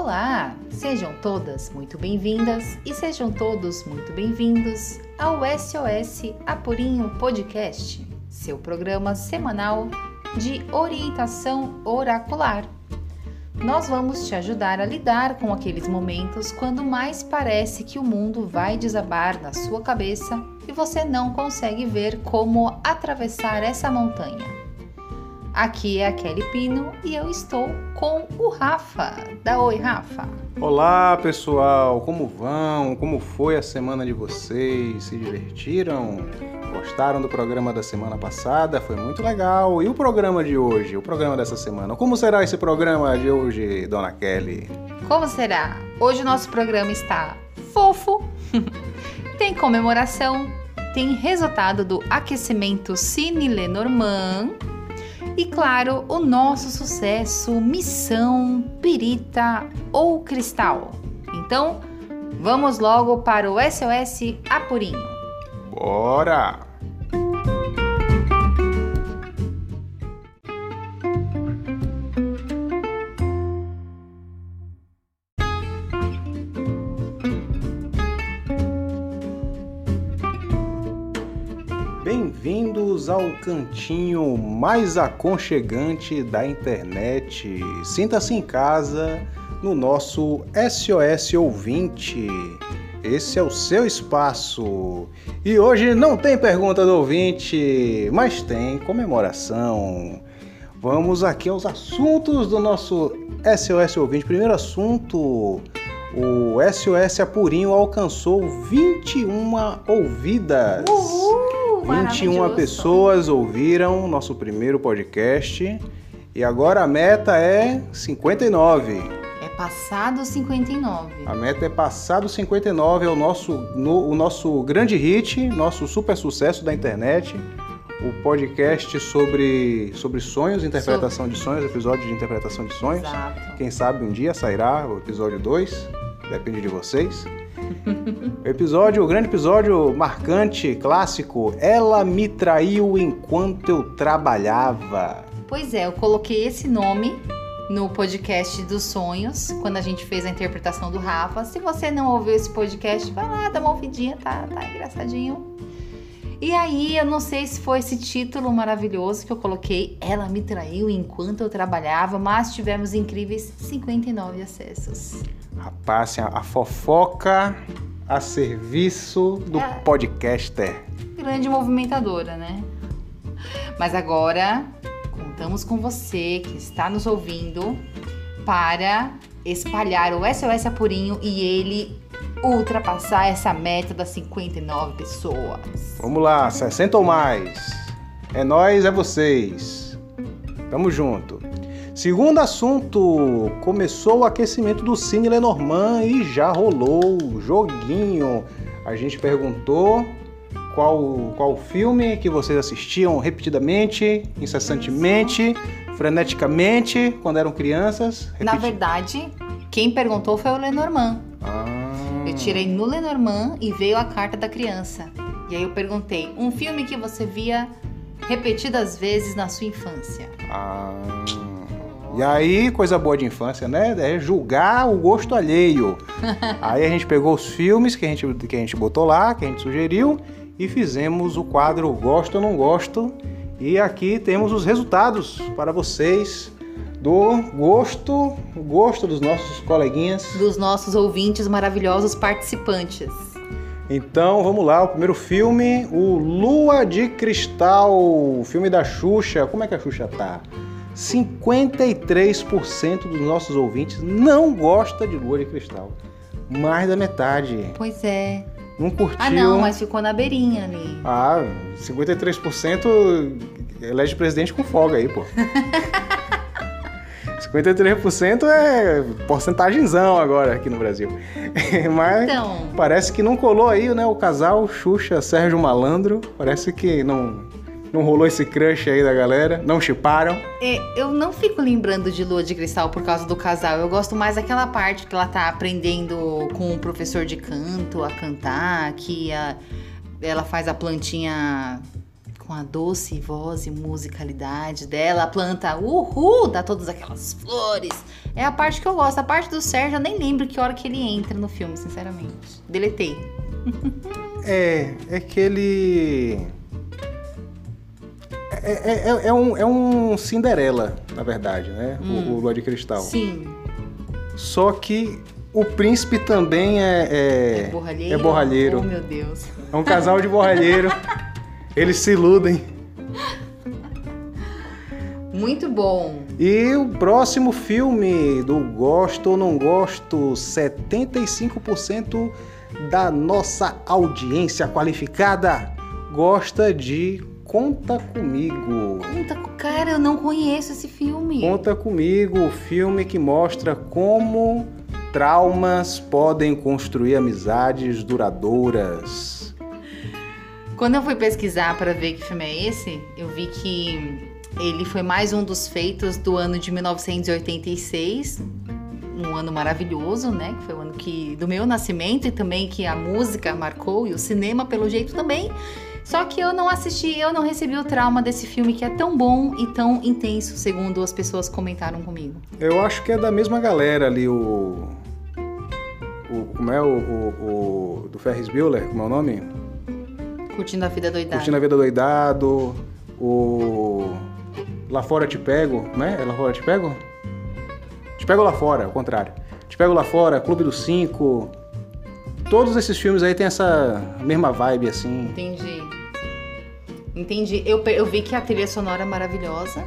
Olá! Sejam todas muito bem-vindas e sejam todos muito bem-vindos ao SOS Apurinho Podcast, seu programa semanal de orientação oracular. Nós vamos te ajudar a lidar com aqueles momentos quando mais parece que o mundo vai desabar na sua cabeça e você não consegue ver como atravessar essa montanha. Aqui é a Kelly Pino e eu estou com o Rafa. Dá oi, Rafa. Olá, pessoal. Como vão? Como foi a semana de vocês? Se divertiram? Gostaram do programa da semana passada? Foi muito legal. E o programa de hoje? O programa dessa semana? Como será esse programa de hoje, Dona Kelly? Como será? Hoje o nosso programa está fofo. tem comemoração, tem resultado do aquecimento Cine Lenormand e claro, o nosso sucesso Missão Pirita ou Cristal. Então, vamos logo para o SOS Apurinho. Bora! Ao cantinho mais aconchegante da internet. Sinta-se em casa no nosso SOS Ouvinte. Esse é o seu espaço. E hoje não tem pergunta do ouvinte, mas tem comemoração. Vamos aqui aos assuntos do nosso SOS Ouvinte. Primeiro assunto: o SOS Apurinho alcançou 21 ouvidas. Uhul! 21 pessoas ouviram nosso primeiro podcast e agora a meta é 59. É passado 59. A meta é passado 59, é o nosso, no, o nosso grande hit, nosso super sucesso da internet. O podcast sobre, sobre sonhos, interpretação sobre. de sonhos, episódio de interpretação de sonhos. Exato. Quem sabe um dia sairá o episódio 2, depende de vocês. Episódio, o grande episódio marcante, clássico. Ela me traiu enquanto eu trabalhava. Pois é, eu coloquei esse nome no podcast dos sonhos, quando a gente fez a interpretação do Rafa. Se você não ouviu esse podcast, vai lá, dá uma ouvidinha, tá, tá engraçadinho. E aí, eu não sei se foi esse título maravilhoso que eu coloquei, Ela me traiu enquanto eu trabalhava, mas tivemos incríveis 59 acessos. Rapaz, assim, a fofoca a serviço do é. podcaster. Grande movimentadora, né? Mas agora contamos com você que está nos ouvindo para espalhar o SOS Apurinho e ele ultrapassar essa meta das 59 pessoas. Vamos lá, 60 ou mais. É nós, é vocês. Tamo junto. Segundo assunto, começou o aquecimento do Cine Lenormand e já rolou o joguinho. A gente perguntou qual, qual filme que vocês assistiam repetidamente, incessantemente, freneticamente, quando eram crianças. Na verdade, quem perguntou foi o Lenormand. Ah. Eu tirei no Lenormand e veio a carta da criança. E aí eu perguntei, um filme que você via repetidas vezes na sua infância? Ah. E aí, coisa boa de infância, né? É julgar o gosto alheio. aí a gente pegou os filmes que a gente, que a gente botou lá, que a gente sugeriu, e fizemos o quadro Gosto ou Não Gosto. E aqui temos os resultados para vocês do gosto, gosto dos nossos coleguinhas. Dos nossos ouvintes maravilhosos participantes. Então vamos lá, o primeiro filme, o Lua de Cristal, o filme da Xuxa. Como é que a Xuxa tá? 53% dos nossos ouvintes não gosta de lua de cristal. Mais da metade. Pois é. Não curtiu. Ah, não, mas ficou na beirinha ali. Ah, 53% elege presidente com folga aí, pô. 53% é porcentagenzão agora aqui no Brasil. Mas então... parece que não colou aí, né? O casal Xuxa Sérgio Malandro. Parece que não não rolou esse crush aí da galera? Não chiparam? É, eu não fico lembrando de Lua de Cristal por causa do casal. Eu gosto mais daquela parte que ela tá aprendendo com o professor de canto a cantar, que a, ela faz a plantinha com a doce voz e musicalidade dela, a planta uhul, dá todas aquelas flores. É a parte que eu gosto. A parte do Sérgio, eu nem lembro que hora que ele entra no filme, sinceramente. Deletei. É, é que ele. É, é, é, é um, é um Cinderela, na verdade, né? O, o Lua de Cristal. Sim. Só que o príncipe também é. É, É borralheiro? É borralheiro. Oh, meu Deus. É um casal de borralheiro. Eles se iludem. Muito bom. E o próximo filme do Gosto ou Não Gosto, 75% da nossa audiência qualificada gosta de Conta Comigo. Conta, com- cara, eu não conheço esse filme. Conta Comigo, o filme que mostra como traumas podem construir amizades duradouras. Quando eu fui pesquisar para ver que filme é esse, eu vi que ele foi mais um dos feitos do ano de 1986, um ano maravilhoso, né? Que foi o ano que do meu nascimento e também que a música marcou e o cinema pelo jeito também. Só que eu não assisti, eu não recebi o trauma desse filme que é tão bom e tão intenso, segundo as pessoas comentaram comigo. Eu acho que é da mesma galera ali, o. o como é o, o, o do Ferris Bueller? Como é o nome? Curtindo a vida doidada. Curtindo a Vida Doidado, o. Lá Fora Te Pego, como é? É Lá Fora Te Pego? Te Pego Lá Fora, ao contrário. Te Pego Lá Fora, Clube dos Cinco. Todos esses filmes aí tem essa mesma vibe, assim. Entendi. Entendi. Eu, eu vi que a trilha sonora é maravilhosa.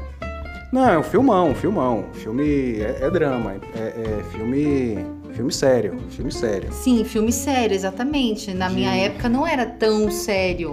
Não, é um filmão, um filmão. Filme é, é drama, é, é filme. Filme sério, filme sério. Sim, filme sério, exatamente. Na De- minha época não era tão sério.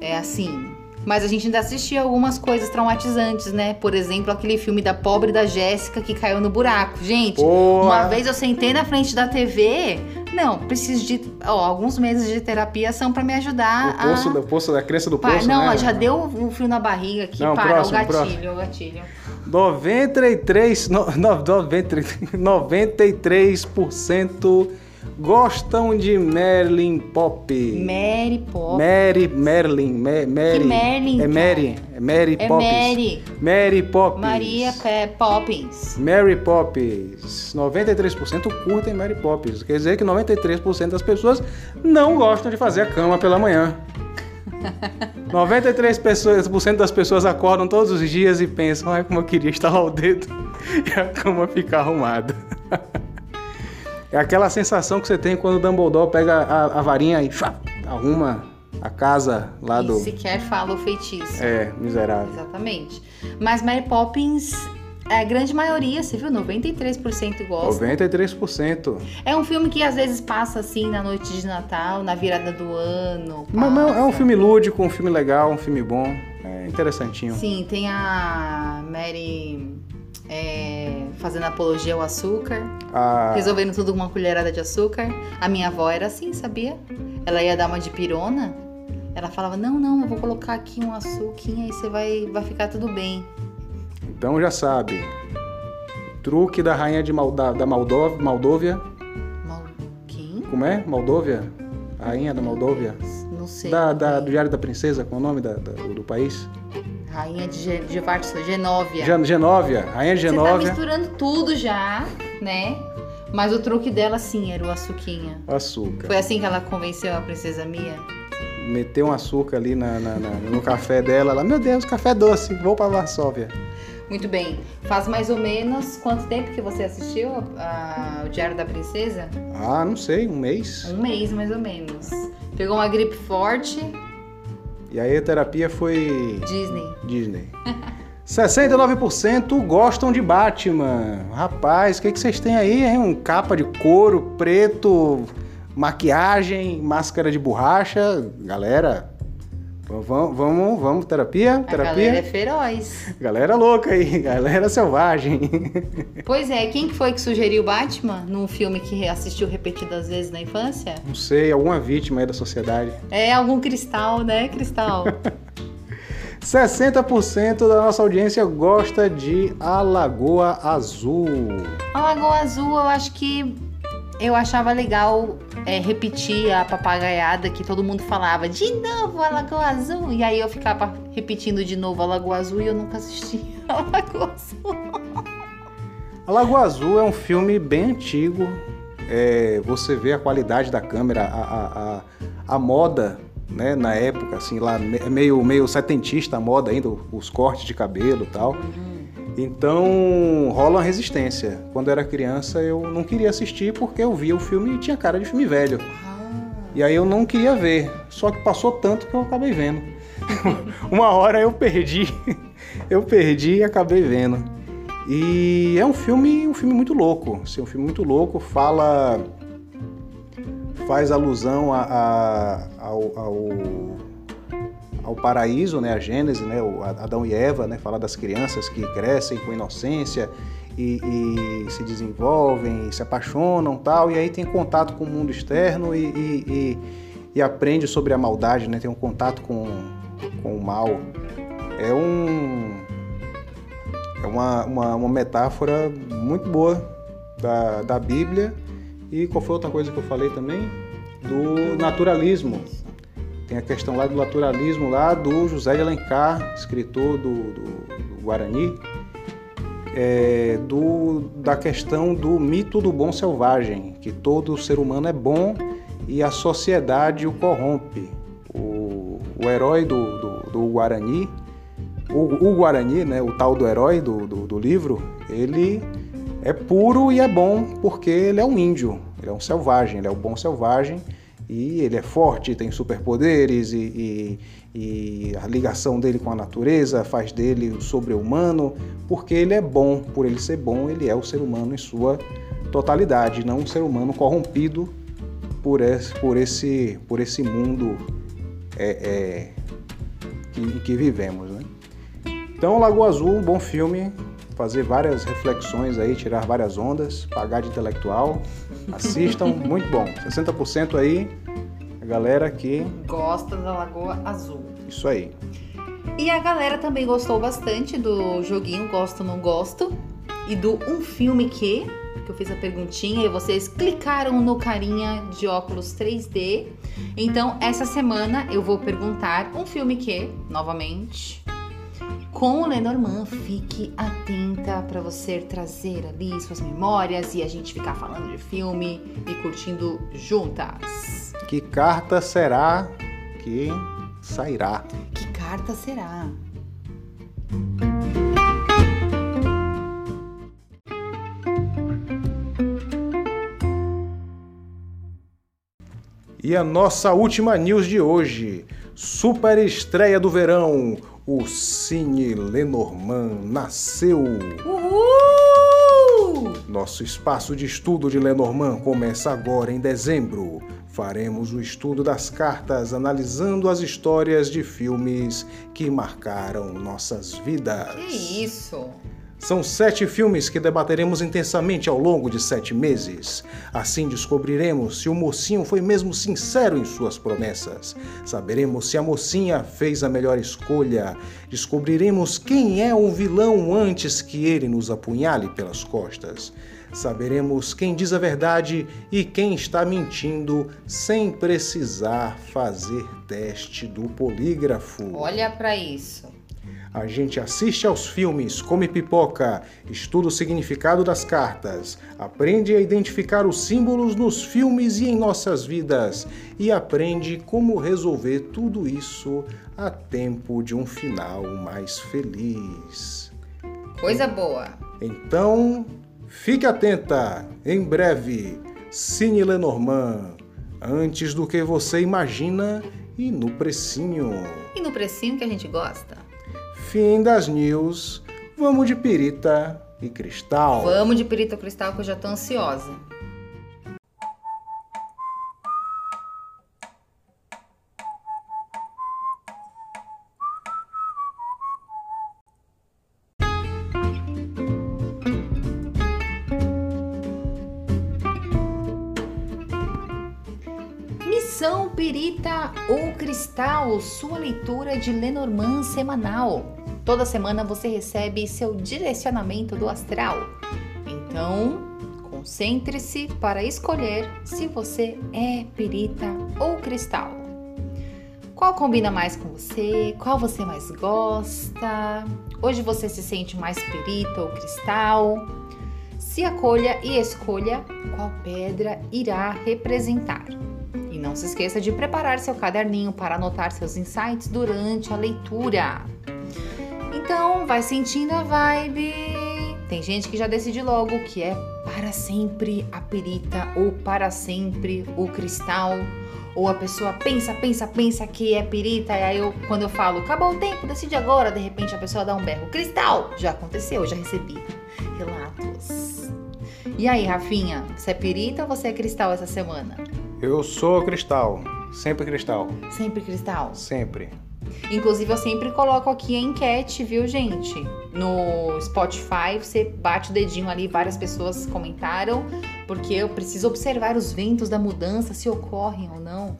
É assim. Mas a gente ainda assistia algumas coisas traumatizantes, né? Por exemplo, aquele filme da pobre da Jéssica que caiu no buraco. Gente, Boa. uma vez eu sentei na frente da TV. Não, preciso de. Ó, alguns meses de terapia são pra me ajudar O poço, a. da, poço da crença do Pa- poço, não, né? já deu um frio na barriga aqui. Não, para, próximo, o gatilho, próximo. o gatilho. 93, no, no, 93, 93% gostam de Merlin Pop. Mary Poppins. Mary, Merlin, Ma- Mary. Merlin, É Mary, é Mary É Poppins. Mary. Mary Poppins. Maria Pe- Poppins. Mary Poppins. 93% curtem Mary Poppins. Quer dizer que 93% das pessoas não gostam de fazer a cama pela manhã. 93% pessoas- por cento das pessoas acordam todos os dias e pensam, ai como eu queria estalar o dedo e a cama ficar arrumada. É aquela sensação que você tem quando o Dumbledore pega a, a varinha e chá, arruma a casa lá E do... sequer fala o feitiço. É, miserável. Exatamente. Mas Mary Poppins, é a grande maioria, você viu? 93% gosta. 93%. É um filme que às vezes passa assim na noite de Natal, na virada do ano. Mas, mas é um filme lúdico, um filme legal, um filme bom. É interessantinho. Sim, tem a Mary é, fazendo apologia ao açúcar, A- resolvendo tudo com uma colherada de açúcar. A minha avó era assim, sabia? Ela ia dar uma de pirona. Ela falava: Não, não, eu vou colocar aqui um açuquinha e você vai, vai ficar tudo bem. Então já sabe. Truque da rainha de Malda, da Moldóvia, Moldóvia. Mal... Quem? Como é? Moldóvia? A rainha da Moldóvia. Não sei. Da, da- do Diário da Princesa, qual é o nome da- da- do país? Rainha de, Ge- de Varso, Genóvia. Gen- Genóvia. Rainha de Você tá Genóvia. misturando tudo já, né? Mas o truque dela sim era o açuquinha. Açúcar. Foi assim que ela convenceu a princesa Mia? Meteu um açúcar ali na- na- na- no café dela. Ela, meu Deus, café doce, vou pra Varsóvia. Muito bem. Faz mais ou menos quanto tempo que você assistiu a- a- o Diário da Princesa? Ah, não sei, um mês. Um mês, mais ou menos. Pegou uma gripe forte, E aí a terapia foi Disney. Disney. 69% gostam de Batman. Rapaz, o que, que vocês têm aí, hein? Um capa de couro preto, maquiagem, máscara de borracha. Galera, vamos, vamos, vamos, terapia? A Terapia? galera é feroz. Galera louca aí, galera selvagem. Pois é, quem que foi que sugeriu Batman num filme que assistiu repetidas vezes na infância? Não sei, alguma vítima aí da sociedade. É algum cristal, né, Cristal? 60% da nossa audiência gosta de A Lagoa Azul. A Lagoa Azul, eu acho que eu achava legal é, repetir a papagaiada que todo mundo falava, de novo a Lagoa Azul. E aí eu ficava repetindo de novo a Lagoa Azul e eu nunca assisti a Lagoa Azul. A Lagoa Azul é um filme bem antigo. É, você vê a qualidade da câmera, a, a, a, a moda né, na época, assim, lá meio, meio setentista a moda ainda, os cortes de cabelo e tal. Uhum. Então rola uma resistência. Quando eu era criança eu não queria assistir porque eu via o filme e tinha cara de filme velho. Ah. E aí eu não queria ver. Só que passou tanto que eu acabei vendo. uma hora eu perdi, eu perdi e acabei vendo. E é um filme, um filme muito louco. Assim, um filme muito louco. Fala, faz alusão a, a, ao, ao ao paraíso, né, a Gênese, né, o Adão e Eva, né, fala das crianças que crescem com inocência e, e, se desenvolvem, se apaixonam, tal, e aí tem contato com o mundo externo e, e, e aprende sobre a maldade, né, tem um contato com, com o mal. É um é uma, uma, uma metáfora muito boa da, da Bíblia e qual foi outra coisa que eu falei também? Do naturalismo. Tem a questão lá do naturalismo lá do José de Alencar, escritor do, do, do Guarani, é, do, da questão do mito do bom selvagem, que todo ser humano é bom e a sociedade o corrompe. O, o herói do, do, do Guarani, o, o, Guarani, né, o tal do herói do, do, do livro, ele é puro e é bom porque ele é um índio, ele é um selvagem, ele é o bom selvagem e ele é forte, tem superpoderes e, e, e, a ligação dele com a natureza faz dele o sobre-humano, porque ele é bom. Por ele ser bom, ele é o ser humano em sua totalidade, não um ser humano corrompido por esse, por esse, por esse mundo é, é, que, em que vivemos. Né? Então, Lagoa Azul, um bom filme, fazer várias reflexões aí, tirar várias ondas, pagar de intelectual. Assistam, muito bom. 60% aí, a galera que gosta da Lagoa Azul. Isso aí. E a galera também gostou bastante do joguinho Gosto Não Gosto e do Um Filme Que, que eu fiz a perguntinha e vocês clicaram no carinha de óculos 3D. Então, essa semana eu vou perguntar um filme que, novamente, com o Lenormand. Fique atenta para você trazer ali suas memórias e a gente ficar falando de filme e curtindo juntas. Que carta será que sairá? Que carta será? E a nossa última news de hoje. Super estreia do verão o Cine Lenormand nasceu. Uhul! Nosso espaço de estudo de Lenormand começa agora em dezembro. Faremos o estudo das cartas analisando as histórias de filmes que marcaram nossas vidas. Que isso! São sete filmes que debateremos intensamente ao longo de sete meses. Assim descobriremos se o mocinho foi mesmo sincero em suas promessas. Saberemos se a mocinha fez a melhor escolha. Descobriremos quem é o vilão antes que ele nos apunhale pelas costas. Saberemos quem diz a verdade e quem está mentindo sem precisar fazer teste do polígrafo. Olha para isso. A gente assiste aos filmes, come pipoca, estuda o significado das cartas, aprende a identificar os símbolos nos filmes e em nossas vidas e aprende como resolver tudo isso a tempo de um final mais feliz. Coisa boa! Então, fique atenta! Em breve, Cine Lenormand. Antes do que você imagina e no precinho. E no precinho que a gente gosta. Fim das news. Vamos de pirita e cristal. Vamos de pirita e cristal que eu já tô ansiosa. Missão Pirita ou Cristal, sua leitura de Lenormand semanal. Toda semana você recebe seu direcionamento do astral. Então, Concentre-se para escolher se você é perita ou cristal. Qual combina mais com você? Qual você mais gosta? Hoje você se sente mais perita ou cristal? Se acolha e escolha qual pedra irá representar. E não se esqueça de preparar seu caderninho para anotar seus insights durante a leitura. Então, vai sentindo a vibe. Tem gente que já decide logo que é para sempre a perita ou para sempre o cristal. Ou a pessoa pensa, pensa, pensa que é perita, e aí eu, quando eu falo, acabou o tempo, decide agora, de repente a pessoa dá um berro, cristal! Já aconteceu, já recebi relatos. E aí, Rafinha, você é perita ou você é cristal essa semana? Eu sou cristal, sempre cristal. Sempre cristal? Sempre. Inclusive, eu sempre coloco aqui a enquete, viu, gente? No Spotify, você bate o dedinho ali, várias pessoas comentaram, porque eu preciso observar os ventos da mudança, se ocorrem ou não.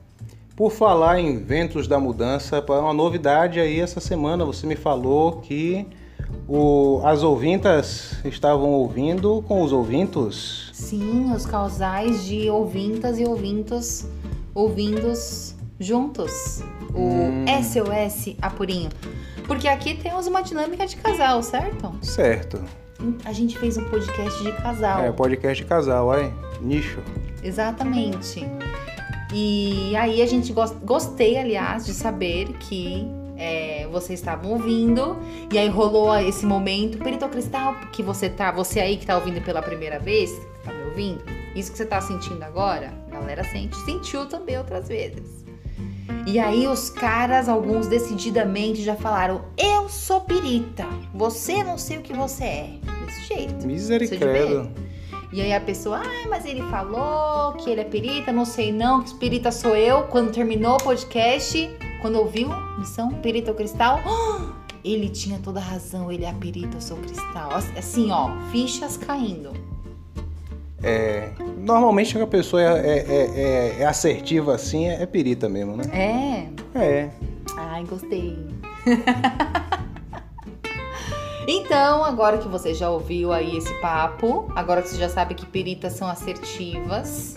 Por falar em ventos da mudança, uma novidade aí essa semana, você me falou que o, as ouvintas estavam ouvindo com os ouvintos? Sim, os casais de ouvintas e ouvintos ouvindos juntos. O hum. SOS Apurinho. Porque aqui temos uma dinâmica de casal, certo? Certo. A gente fez um podcast de casal. É, podcast de casal, olha. Nicho. Exatamente. E aí a gente gost... gostei, aliás, de saber que é, vocês estavam ouvindo e aí rolou esse momento perito cristal que você tá, você aí que tá ouvindo pela primeira vez, tá me ouvindo? Isso que você tá sentindo agora, a galera sente, sentiu também outras vezes. E aí os caras, alguns decididamente já falaram: "Eu sou perita. Você não sei o que você é". Desse jeito. Misericórdia. E aí a pessoa, ah, mas ele falou que ele é perita, não sei não, que perita sou eu. Quando terminou o podcast, quando ouviu Missão Perita ou Cristal, ele tinha toda a razão, ele é a perita, eu sou cristal. Assim, ó, fichas caindo. É, normalmente a pessoa é, é, é, é assertiva assim, é, perita mesmo, né? É? É. Ai, gostei. então, agora que você já ouviu aí esse papo, agora que você já sabe que peritas são assertivas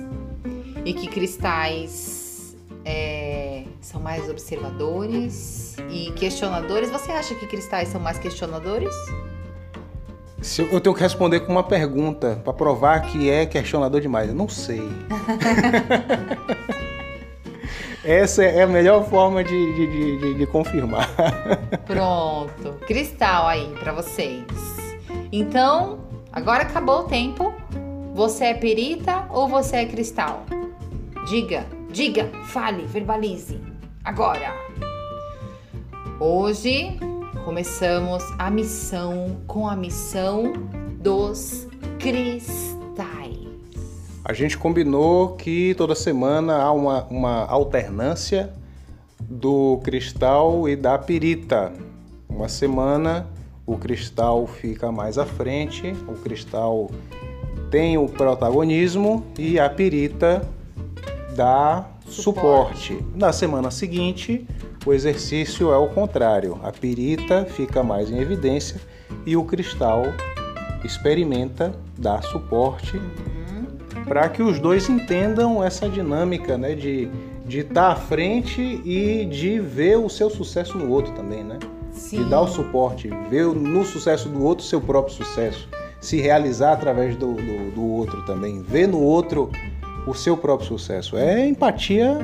e que cristais é, são mais observadores e questionadores, você acha que cristais são mais questionadores? Se eu tenho que responder com uma pergunta para provar que é questionador demais. Eu não sei. Essa é a melhor forma de, de, de, de confirmar. Pronto. Cristal aí para vocês. Então, agora acabou o tempo. Você é perita ou você é cristal? Diga, diga, fale, verbalize. Agora. Hoje começamos a missão com a missão dos cristais. A gente combinou que toda semana há uma, uma alternância do cristal e da pirita. Uma semana o cristal fica mais à frente, o cristal tem o protagonismo e a pirita dá suporte. suporte. Na semana seguinte, o exercício é o contrário. A pirita fica mais em evidência e o cristal experimenta, dá suporte uhum. para que os dois entendam essa dinâmica, né, de de estar tá à frente e de ver o seu sucesso no outro também, né? Sim. De dar o suporte, ver no sucesso do outro seu próprio sucesso, se realizar através do, do, do outro também, ver no outro o seu próprio sucesso. É empatia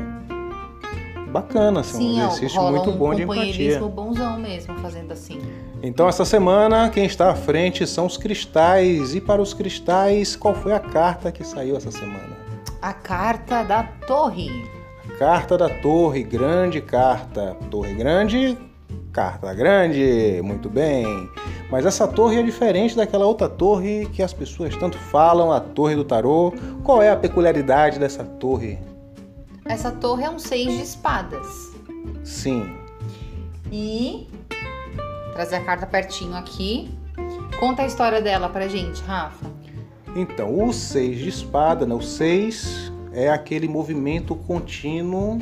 bacana, assim, Sim, um exercício muito um bom de empatia. bonzão mesmo fazendo assim. Então essa semana quem está à frente são os cristais e para os cristais qual foi a carta que saiu essa semana? A carta da Torre. A carta da Torre, grande carta, Torre grande, carta grande, muito bem. Mas essa torre é diferente daquela outra torre que as pessoas tanto falam, a Torre do Tarô. Qual é a peculiaridade dessa torre? Essa torre é um seis de espadas. Sim. E trazer a carta pertinho aqui. Conta a história dela pra gente, Rafa. Então, o seis de espada, né? O seis é aquele movimento contínuo,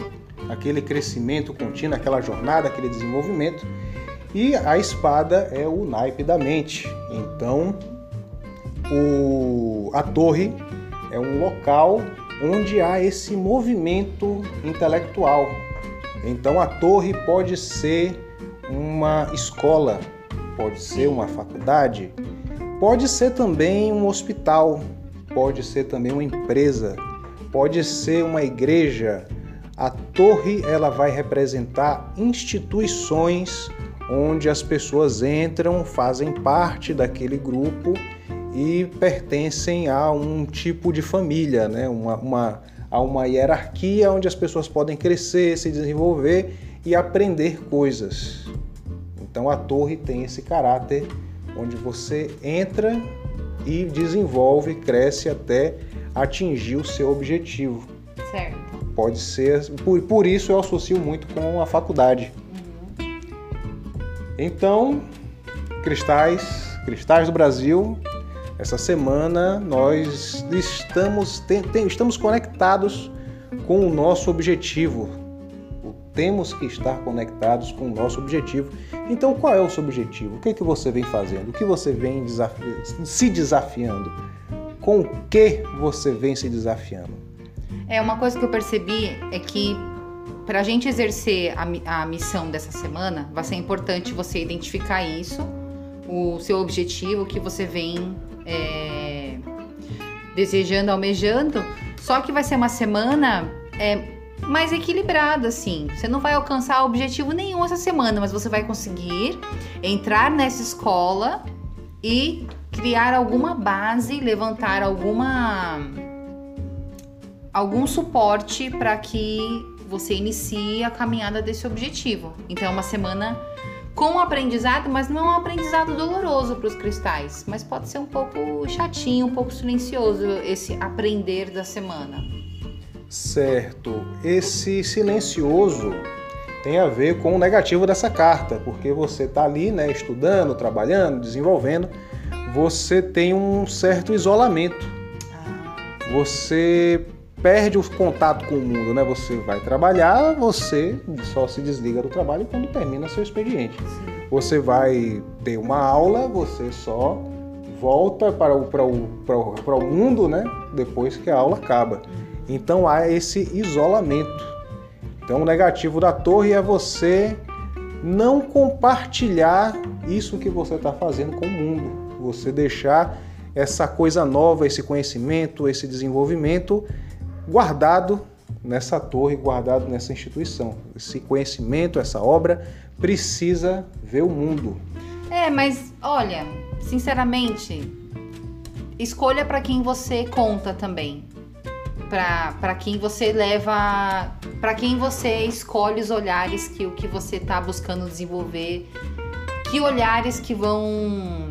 aquele crescimento contínuo, aquela jornada, aquele desenvolvimento. E a espada é o naipe da mente. Então, o, a torre é um local onde há esse movimento intelectual. Então a torre pode ser uma escola, pode ser uma faculdade, pode ser também um hospital, pode ser também uma empresa, pode ser uma igreja. A torre ela vai representar instituições onde as pessoas entram, fazem parte daquele grupo e pertencem a um tipo de família, né? uma, uma, a uma hierarquia onde as pessoas podem crescer, se desenvolver e aprender coisas. Então a torre tem esse caráter onde você entra e desenvolve, cresce até atingir o seu objetivo. Certo. Pode ser, por, por isso eu associo muito com a faculdade. Então, cristais, cristais do Brasil, essa semana nós estamos, tem, tem, estamos conectados com o nosso objetivo. Temos que estar conectados com o nosso objetivo. Então, qual é o seu objetivo? O que, é que você vem fazendo? O que você vem desafi se desafiando? Com o que você vem se desafiando? É uma coisa que eu percebi é que para a gente exercer a, a missão dessa semana, vai ser importante você identificar isso, o seu objetivo que você vem é, desejando, almejando. Só que vai ser uma semana é, mais equilibrada, assim. Você não vai alcançar objetivo nenhum essa semana, mas você vai conseguir entrar nessa escola e criar alguma base, levantar alguma algum suporte para que você inicia a caminhada desse objetivo. Então é uma semana com aprendizado, mas não é um aprendizado doloroso para os cristais, mas pode ser um pouco chatinho, um pouco silencioso esse aprender da semana. Certo. Esse silencioso tem a ver com o negativo dessa carta, porque você está ali, né, estudando, trabalhando, desenvolvendo, você tem um certo isolamento. Ah. Você perde o contato com o mundo, né? Você vai trabalhar, você só se desliga do trabalho quando termina seu expediente. Você vai ter uma aula, você só volta para o, para o, para o, para o mundo, né? Depois que a aula acaba. Então há esse isolamento. Então o negativo da torre é você não compartilhar isso que você está fazendo com o mundo. Você deixar essa coisa nova, esse conhecimento, esse desenvolvimento guardado nessa torre, guardado nessa instituição. Esse conhecimento, essa obra precisa ver o mundo. É, mas olha, sinceramente, escolha para quem você conta também. Para quem você leva, para quem você escolhe os olhares que o que você está buscando desenvolver, que olhares que vão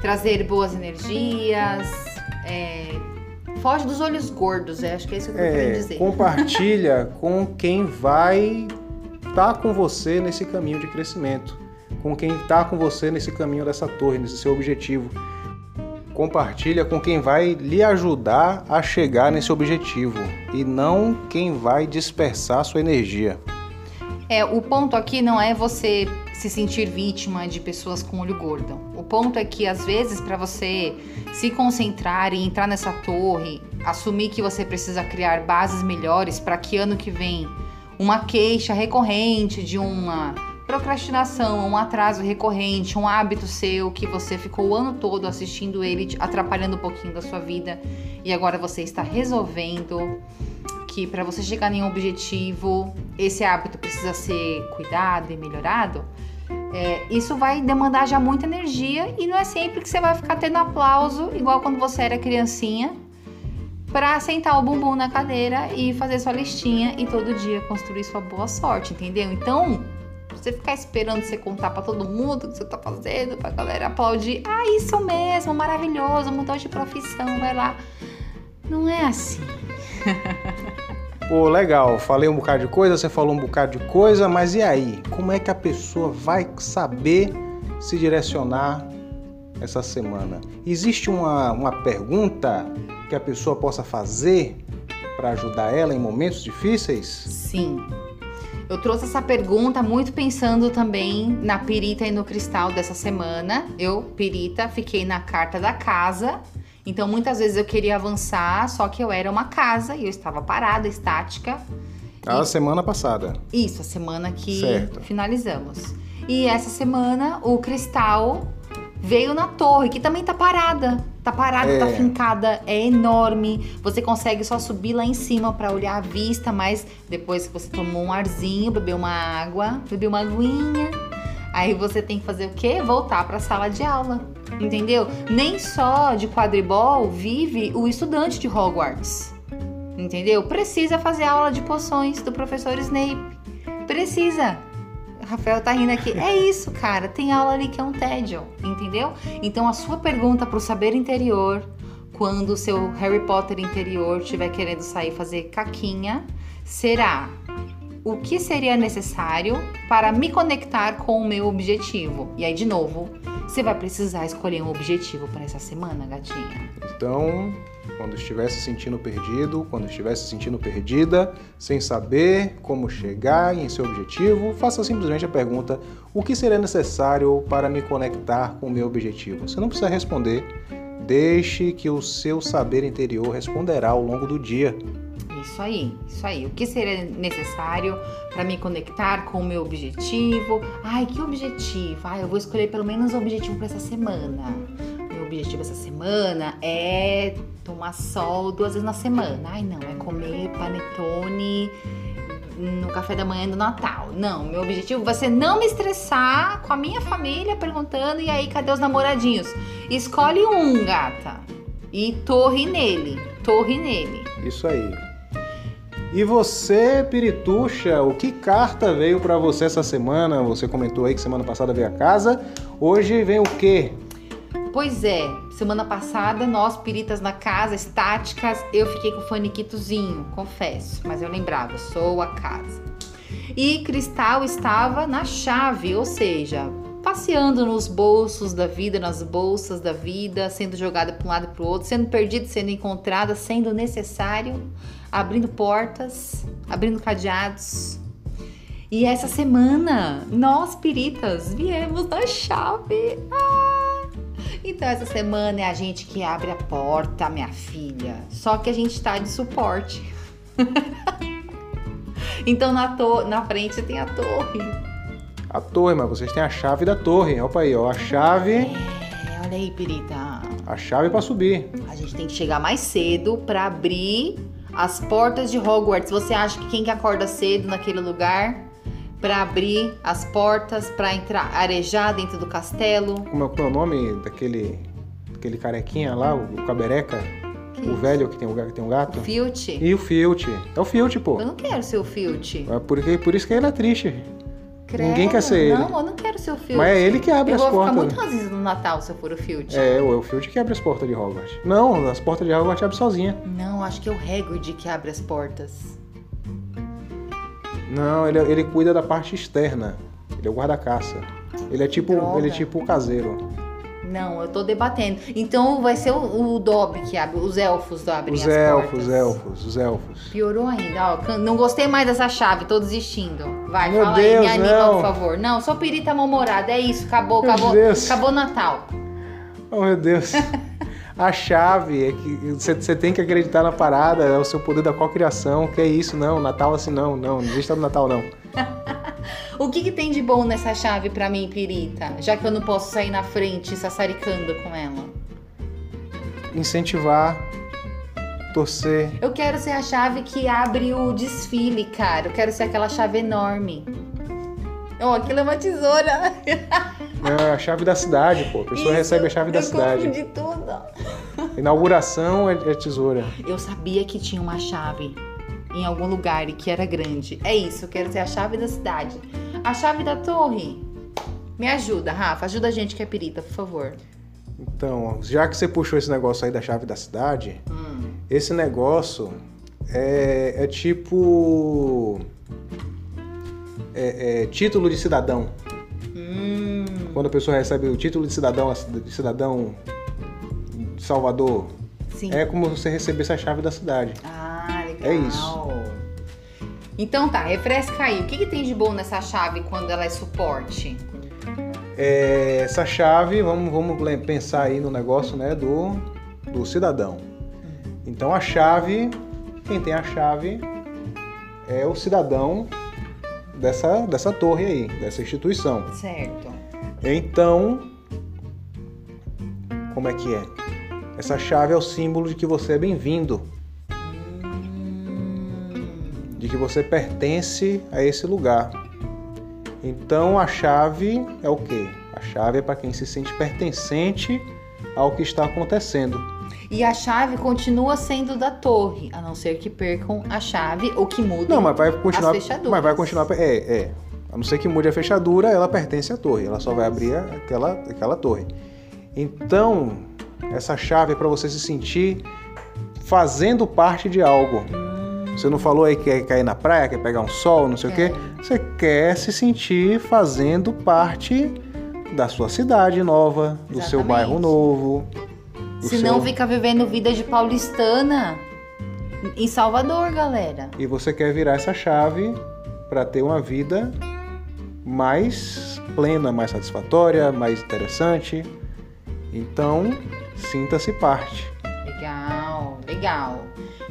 trazer boas energias, é, foge dos olhos gordos, é, acho que é isso que eu é, quero dizer. Compartilha com quem vai estar tá com você nesse caminho de crescimento, com quem está com você nesse caminho dessa torre, nesse seu objetivo. Compartilha com quem vai lhe ajudar a chegar nesse objetivo e não quem vai dispersar sua energia. É, o ponto aqui não é você se sentir vítima de pessoas com olho gordo. O ponto é que às vezes para você se concentrar e entrar nessa torre, assumir que você precisa criar bases melhores para que ano que vem uma queixa recorrente de uma procrastinação, um atraso recorrente, um hábito seu que você ficou o ano todo assistindo ele atrapalhando um pouquinho da sua vida e agora você está resolvendo que para você chegar em um objetivo, esse hábito precisa ser cuidado e melhorado, é, isso vai demandar já muita energia e não é sempre que você vai ficar tendo aplauso, igual quando você era criancinha, para sentar o bumbum na cadeira e fazer sua listinha e todo dia construir sua boa sorte, entendeu? Então, você ficar esperando você contar para todo mundo o que você tá fazendo, pra galera aplaudir, ah, isso mesmo, maravilhoso, mudou de profissão, vai lá. Não é assim. Pô, legal, falei um bocado de coisa, você falou um bocado de coisa, mas e aí? Como é que a pessoa vai saber se direcionar essa semana? Existe uma, uma pergunta que a pessoa possa fazer para ajudar ela em momentos difíceis? Sim. Eu trouxe essa pergunta muito pensando também na perita e no cristal dessa semana. Eu, perita, fiquei na carta da casa Então, muitas vezes eu queria avançar, só que eu era uma casa e eu estava parada, estática. A e... semana passada. Isso, a semana que certo. finalizamos. E essa semana o cristal veio na torre, que também tá parada. Tá parada, tá é. tá fincada, é enorme. Você consegue só subir lá em cima para olhar a vista, mas depois que você tomou um arzinho, bebeu uma água, bebeu uma aguinha, aí você tem que fazer o quê? Voltar para a sala de aula. Entendeu? Nem só de quadribol vive o estudante de Hogwarts. Entendeu? Precisa fazer aula de poções do professor Snape. Precisa. Rafael tá rindo aqui. É isso, cara. Tem aula ali que é um tédio, entendeu? Então a sua pergunta pro saber interior, quando o seu Harry Potter interior estiver querendo sair fazer caquinha, será: o que seria necessário para me conectar com o meu objetivo? E aí, de novo, você vai precisar escolher um objetivo para essa semana, gatinha. Então, quando estiver se sentindo perdido, quando estiver se sentindo perdida, sem saber como chegar em seu objetivo, faça simplesmente a pergunta: o que seria necessário para me conectar com o meu objetivo? Você não precisa responder, deixe que o seu saber interior responderá ao longo do dia. Isso aí, isso aí. O que seria necessário para me conectar com o meu objetivo? Ai, que objetivo? Ai, eu vou escolher pelo menos o objetivo para essa semana. Meu objetivo essa semana é tomar sol duas vezes na semana. Ai, não, é comer panetone no café da manhã do Natal. Não, meu objetivo vai ser não me estressar com a minha família perguntando e aí cadê os namoradinhos? Escolhe um, gata. E torre nele, torre nele. Isso aí. E você, Pirituxa, o que carta veio para você essa semana? Você comentou aí que semana passada veio a casa. Hoje vem o quê? Pois é, semana passada nós, piritas na casa, estáticas, eu fiquei com o faniquitozinho, confesso, mas eu lembrava, sou a casa. E Cristal estava na chave, ou seja, passeando nos bolsos da vida, nas bolsas da vida, sendo jogada para um lado para o outro, sendo perdida, sendo encontrada, sendo necessário abrindo portas, abrindo cadeados. E essa semana, nós piritas viemos na chave. Ah! Então, essa semana é a gente que abre a porta, minha filha. Só que a gente tá de suporte. então, na, to na frente tem a torre. A torre, mas vocês têm a chave da torre. Opa aí, ó. A chave. É, olha aí, pirita. A chave para subir. A gente tem que chegar mais cedo para abrir as portas de Hogwarts. Você acha que quem que acorda cedo naquele lugar para abrir as portas para entrar, arejar dentro do castelo? Como é o nome daquele, daquele carequinha lá, o, cabereca? Que o velho que tem, um, tem um gato? O Filt. E o Filt. É o Filt, pô. Eu não quero ser o Filt. É por, por isso que ele é triste. Credo, Ninguém quer ser ele. Não, eu não quero ser o Filt. Mas é ele que abre eu as portas. Eu vou ficar muito ranzinza no Natal se eu for o Filt. É, é o Filt que abre as portas de Hogwarts. Não, as portas de Hogwarts abre sozinha. Não, acho que é o Hagrid que abre as portas. Não, ele, ele cuida da parte externa. Ele é o guarda-caça. Ele é tipo, ele é tipo o caseiro. Não, eu tô debatendo. Então vai ser o, o que abre, os elfos abrem os as elfos, portas. Os elfos, os elfos. Piorou ainda, ó. Não gostei mais dessa chave, tô desistindo. Vai, Meu fala Deus, aí, me anima, por favor. Não, sou pirita mal-humorada, é isso, acabou, meu acabou. Deus. Acabou Natal. Oh, meu Deus. A chave é que você tem que acreditar na parada, é o seu poder da cocriação, que é isso, não, Natal assim não, não, não existe do Natal não. o que, que, tem de bom nessa chave para mim, Pirita? Já que eu não posso sair na frente sassaricando com ela. Incentivar, torcer. Eu quero ser a chave que abre o desfile, cara. Eu quero ser aquela chave enorme. Oh, aquilo é uma tesoura. É a chave da cidade, pô. A pessoa Isso, recebe a chave da cidade. de tudo. Inauguração é, é tesoura. Eu sabia que tinha uma chave em algum lugar e que era grande. É isso, eu quero ser a chave da cidade. A chave da torre. Me ajuda, Rafa. Ajuda a gente que é perita, por favor. Então, já que você puxou esse negócio aí da chave da cidade, hum. esse negócio é, é tipo. É, é, título de cidadão. Hum. Quando a pessoa recebe o título de cidadão, de cidadão de Salvador, Sim. é como você recebesse a chave da cidade. Ah, legal. É isso. Então tá, refresca aí. O que, que tem de bom nessa chave quando ela é suporte? É, essa chave, vamos, vamos pensar aí no negócio, né, do, do cidadão. Então a chave, quem tem a chave é o cidadão dessa, dessa torre aí, dessa instituição. Certo. Então, como é que é? Essa chave é o símbolo de que você é bem-vindo, que você pertence a esse lugar. Então a chave é o quê? A chave é para quem se sente pertencente ao que está acontecendo. E a chave continua sendo da torre, a não ser que percam a chave ou que mudem Não, mas vai continuar. as fechaduras. Mas vai continuar. É, é. A não ser que mude a fechadura, ela pertence à torre. Ela só vai abrir aquela, aquela torre. Então, essa chave é para você se sentir fazendo parte de algo. Você não falou aí que quer cair na praia, quer pegar um sol, não sei o quê? Você quer se sentir fazendo parte da sua cidade nova, do seu bairro novo. Se não seu- fica vivendo vida de paulistana em Salvador, galera. E você quer virar essa chave para ter uma vida mais plena, mais satisfatória, mais interessante. Então, sinta-se parte. Legal, legal.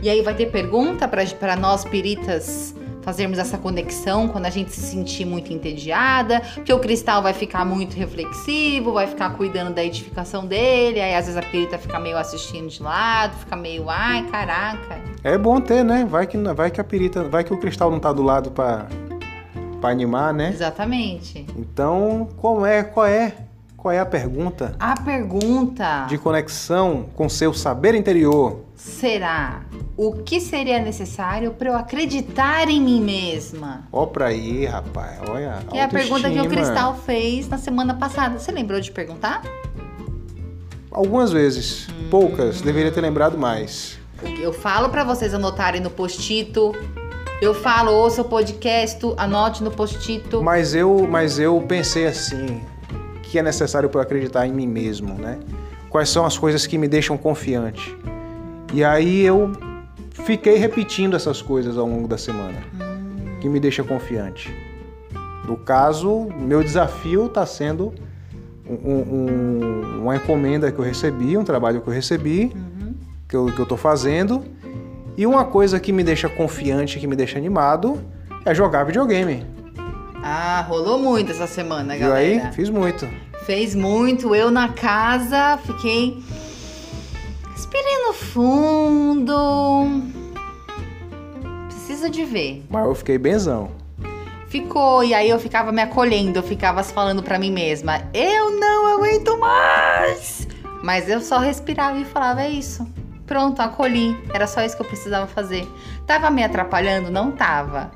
E aí vai ter pergunta para nós piritas fazermos essa conexão quando a gente se sentir muito entediada, porque o cristal vai ficar muito reflexivo, vai ficar cuidando da edificação dele, aí às vezes a pirita fica meio assistindo de lado, fica meio, ai, caraca. É bom ter, né? Vai que, vai que a perita, vai que o cristal não tá do lado para para animar, né? Exatamente. Então, qual é, qual é, qual é a pergunta A pergunta de conexão com seu saber interior? Será: o que seria necessário para eu acreditar em mim mesma? Ó pra aí, rapaz. Olha, Que é a pergunta que o. Cristal fez na semana passada. Você lembrou de perguntar? Algumas vezes, poucas, deveria ter lembrado mais. Eu falo pra vocês anotarem no postito. Eu falo, ouça o podcast, anote no postito. Mas eu, mas eu pensei assim, que é necessário para eu acreditar em mim mesmo, né? Quais são as coisas que me deixam confiante? E aí eu fiquei repetindo essas coisas ao longo da semana, que me deixa confiante. No caso, meu desafio está sendo um- um- uma encomenda que eu recebi, um trabalho que eu recebi, que eu, que eu tô fazendo. E uma coisa que me deixa confiante, que me deixa animado, é jogar videogame. Ah, rolou muito essa semana, galera. aí? Fiz muito. Fez muito. Eu na casa fiquei. Respirei no fundo. Preciso de ver. Mas eu fiquei benzão. Ficou, e aí eu ficava me acolhendo, eu ficava falando pra mim mesma: eu não aguento mais! Mas eu só respirava e falava: é isso. Pronto, acolhi. Era só isso que eu precisava fazer. Tava me atrapalhando? Não tava.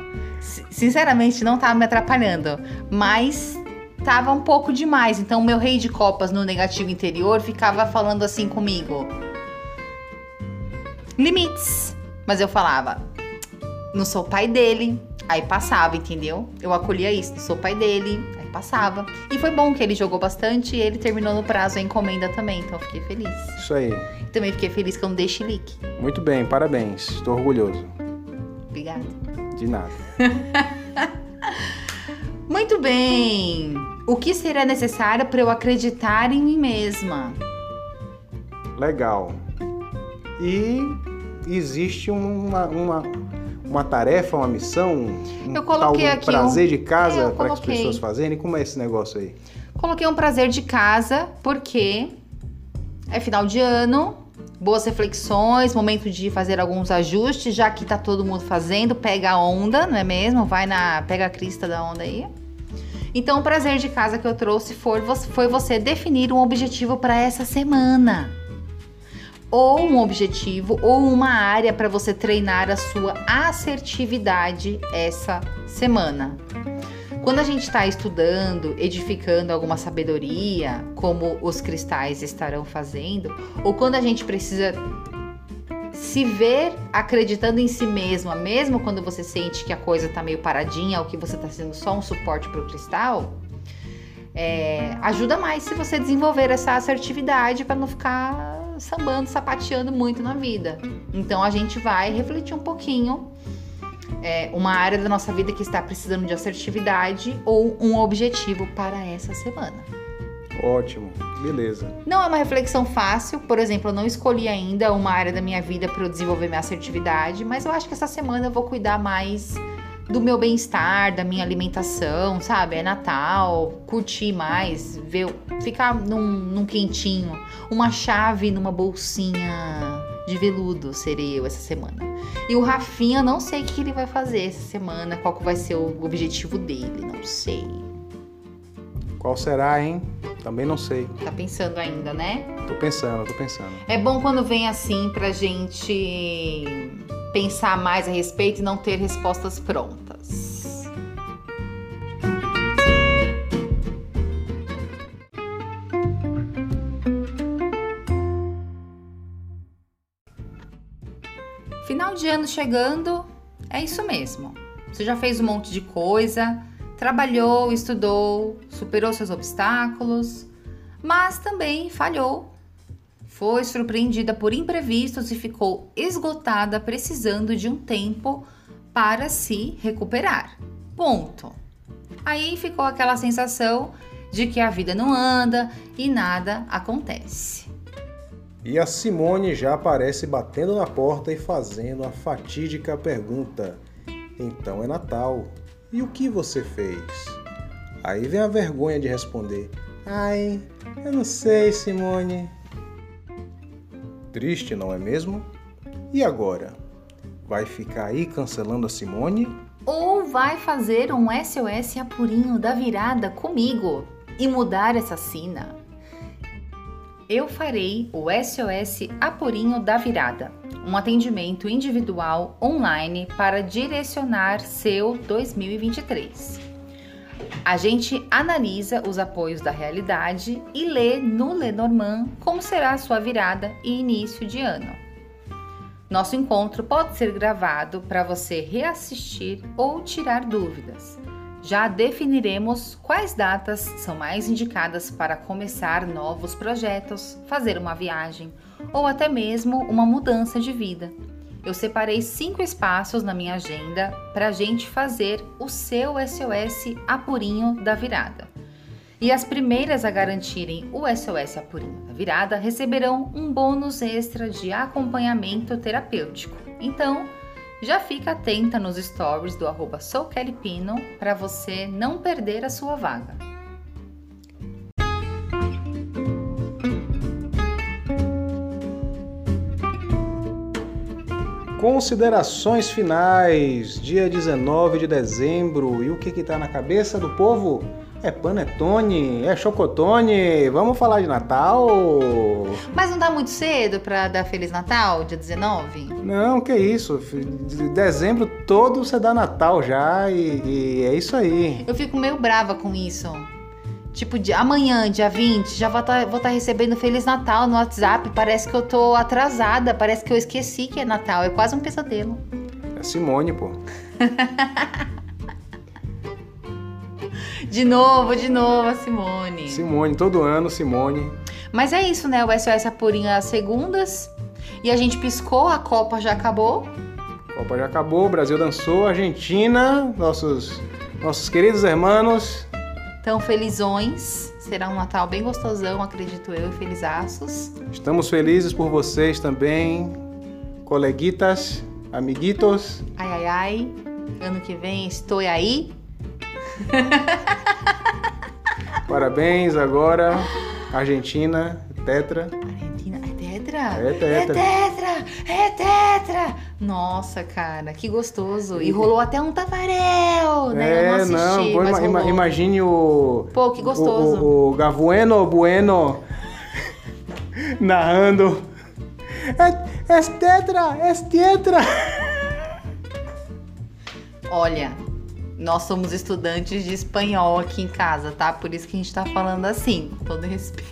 Sinceramente, não tava me atrapalhando. Mas tava um pouco demais. Então, o meu rei de copas no negativo interior ficava falando assim comigo: limites. Mas eu falava: não sou pai dele. Aí passava, entendeu? Eu acolhia isso, não sou pai dele. Aí passava. E foi bom que ele jogou bastante e ele terminou no prazo a encomenda também, então eu fiquei feliz. Isso aí. Também fiquei feliz que eu não dei chilique. Muito bem, parabéns. Estou orgulhoso. Obrigada. De nada. Muito bem. O que seria necessário para eu acreditar em mim mesma? Legal. E existe uma, uma, uma tarefa, uma missão, um Eu coloquei tal aqui prazer um- de casa Eu para as coloquei. pessoas fazerem. Como é esse negócio aí? Coloquei um prazer de casa, porque é final de ano, boas reflexões, momento de fazer alguns ajustes, já que tá todo mundo fazendo, pega a onda, não é mesmo? Vai na. pega a crista da onda aí. Então, o prazer de casa que eu trouxe foi, foi você definir um objetivo para essa semana. Ou um objetivo, ou uma área para você treinar a sua assertividade essa semana. Quando a gente está estudando, edificando alguma sabedoria, como os cristais estarão fazendo, ou quando a gente precisa se ver acreditando em si mesma, mesmo quando você sente que a coisa tá meio paradinha ou que você tá sendo só um suporte pro cristal, é, ajuda mais se você desenvolver essa assertividade para não ficar sambando, sapateando muito na vida. Então a gente vai refletir um pouquinho é, uma área da nossa vida que está precisando de assertividade ou um objetivo para essa semana. Ótimo, beleza. Não é uma reflexão fácil, por exemplo, eu não escolhi ainda uma área da minha vida para eu desenvolver minha assertividade, mas eu acho que essa semana eu vou cuidar mais do meu bem-estar, da minha alimentação, sabe? É Natal, curtir mais, ver, ficar num, num quentinho, uma chave numa bolsinha de veludo serei eu essa semana. E o Rafinha, não sei o que ele vai fazer essa semana, qual vai ser o objetivo dele, não sei. Qual será, hein? Também não sei. Tá pensando ainda, né? Tô pensando, tô pensando. É bom quando vem assim pra gente pensar mais a respeito e não ter respostas prontas. Final de ano chegando, é isso mesmo. Você já fez um monte de coisa, trabalhou, estudou, superou seus obstáculos, mas também falhou. Foi surpreendida por imprevistos e ficou esgotada, precisando de um tempo para se recuperar. Ponto. Aí ficou aquela sensação de que a vida não anda e nada acontece. E a Simone já aparece batendo na porta e fazendo a fatídica pergunta: Então é Natal, e o que você fez? Aí vem a vergonha de responder: Ai, eu não sei, Simone. Triste, não é mesmo? E agora? Vai ficar aí cancelando a Simone? Ou vai fazer um SOS apurinho da virada comigo e mudar essa sina? Eu farei o SOS apurinho da virada, um atendimento individual online para direcionar seu 2023. A gente analisa os apoios da realidade e lê no Lenormand como será a sua virada e início de ano. Nosso encontro pode ser gravado para você reassistir ou tirar dúvidas. Já definiremos quais datas são mais indicadas para começar novos projetos, fazer uma viagem ou até mesmo uma mudança de vida. Eu separei cinco espaços na minha agenda para a gente fazer o seu SOS apurinho da virada. E as primeiras a garantirem o SOS apurinho da virada receberão um bônus extra de acompanhamento terapêutico. Então, já fica atenta nos stories do arroba soukellypino para você não perder a sua vaga. Considerações finais, dia 19 de dezembro. E o que está na cabeça do povo? É panetone, é chocotone. Vamos falar de Natal? Mas não tá muito cedo para dar Feliz Natal, dia 19? Não, que isso. De dezembro todo você dá Natal já e, e é isso aí. Eu fico meio brava com isso. Tipo, de amanhã, dia 20, já vou estar tá, tá recebendo Feliz Natal no WhatsApp. Parece que eu tô atrasada, parece que eu esqueci que é Natal. É quase um pesadelo. É Simone, pô. de novo, de novo, a Simone. Simone, todo ano, Simone. Mas é isso, né? O SOS Apurinho é às segundas. E a gente piscou, a Copa já acabou. A Copa já acabou, o Brasil dançou, Argentina, nossos, nossos queridos irmãos então, felizões. Será um Natal bem gostosão, acredito eu, e felizaços. Estamos felizes por vocês também, coleguitas, amiguitos. Ai, ai, ai. Ano que vem estou aí. Parabéns agora, Argentina, Tetra. Argentina, é Tetra? É Tetra. É Tetra, é Tetra. Nossa, cara, que gostoso. E rolou até um tafarel, né? É, eu não assisti, não, mas ima, imagine o... Pô, que gostoso. O, o, o Gavueno Bueno narrando... É, é tetra, é tetra. Olha, nós somos estudantes de espanhol aqui em casa, tá? Por isso que a gente tá falando assim, com todo respeito.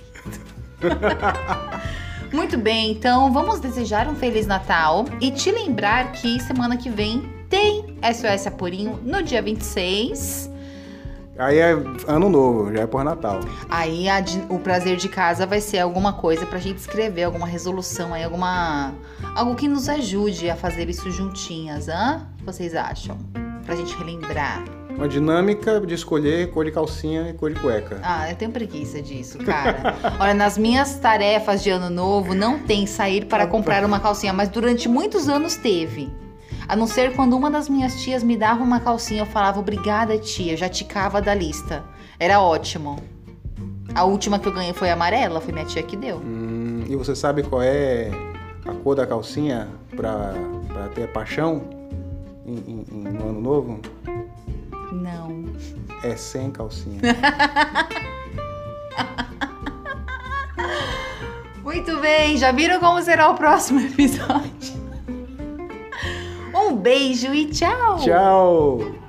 Muito bem, então vamos desejar um Feliz Natal e te lembrar que semana que vem tem SOS Apurinho no dia 26. Aí é ano novo, já é por Natal. Aí a, o prazer de casa vai ser alguma coisa pra gente escrever, alguma resolução aí, alguma. algo que nos ajude a fazer isso juntinhas, hã? Vocês acham? Pra gente relembrar. Uma dinâmica de escolher cor de calcinha e cor de cueca. Ah, eu tenho preguiça disso, cara. Olha, nas minhas tarefas de ano novo não tem sair para comprar uma calcinha, mas durante muitos anos teve. A não ser quando uma das minhas tias me dava uma calcinha, eu falava obrigada, tia, já ticava da lista. Era ótimo. A última que eu ganhei foi amarela, foi minha tia que deu. Hum, e você sabe qual é a cor da calcinha pra ter paixão em, em- em- no ano novo? Não. É sem calcinha. Muito bem, já viram como será o próximo episódio? Um beijo e tchau! Tchau!